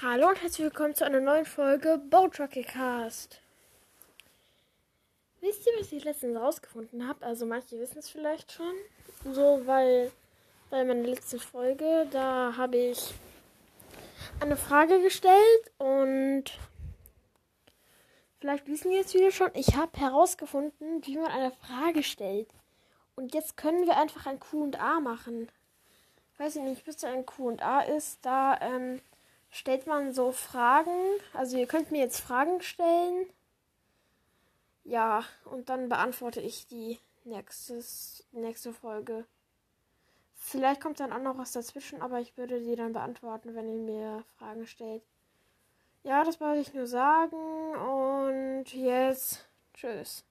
Hallo und herzlich willkommen zu einer neuen Folge Boatrucky Cast. Wisst ihr, was ich letztens rausgefunden habe? Also manche wissen es vielleicht schon. So, weil bei meiner letzten Folge, da habe ich eine Frage gestellt und vielleicht wissen jetzt wieder schon, ich habe herausgefunden, wie man eine Frage stellt. Und jetzt können wir einfach ein Q&A machen. Ich weiß nicht, bis da ein Q&A ist, da ähm, stellt man so Fragen. Also ihr könnt mir jetzt Fragen stellen. Ja, und dann beantworte ich die nächstes, nächste Folge. Vielleicht kommt dann auch noch was dazwischen, aber ich würde die dann beantworten, wenn ihr mir Fragen stellt. Ja, das wollte ich nur sagen. Und jetzt tschüss.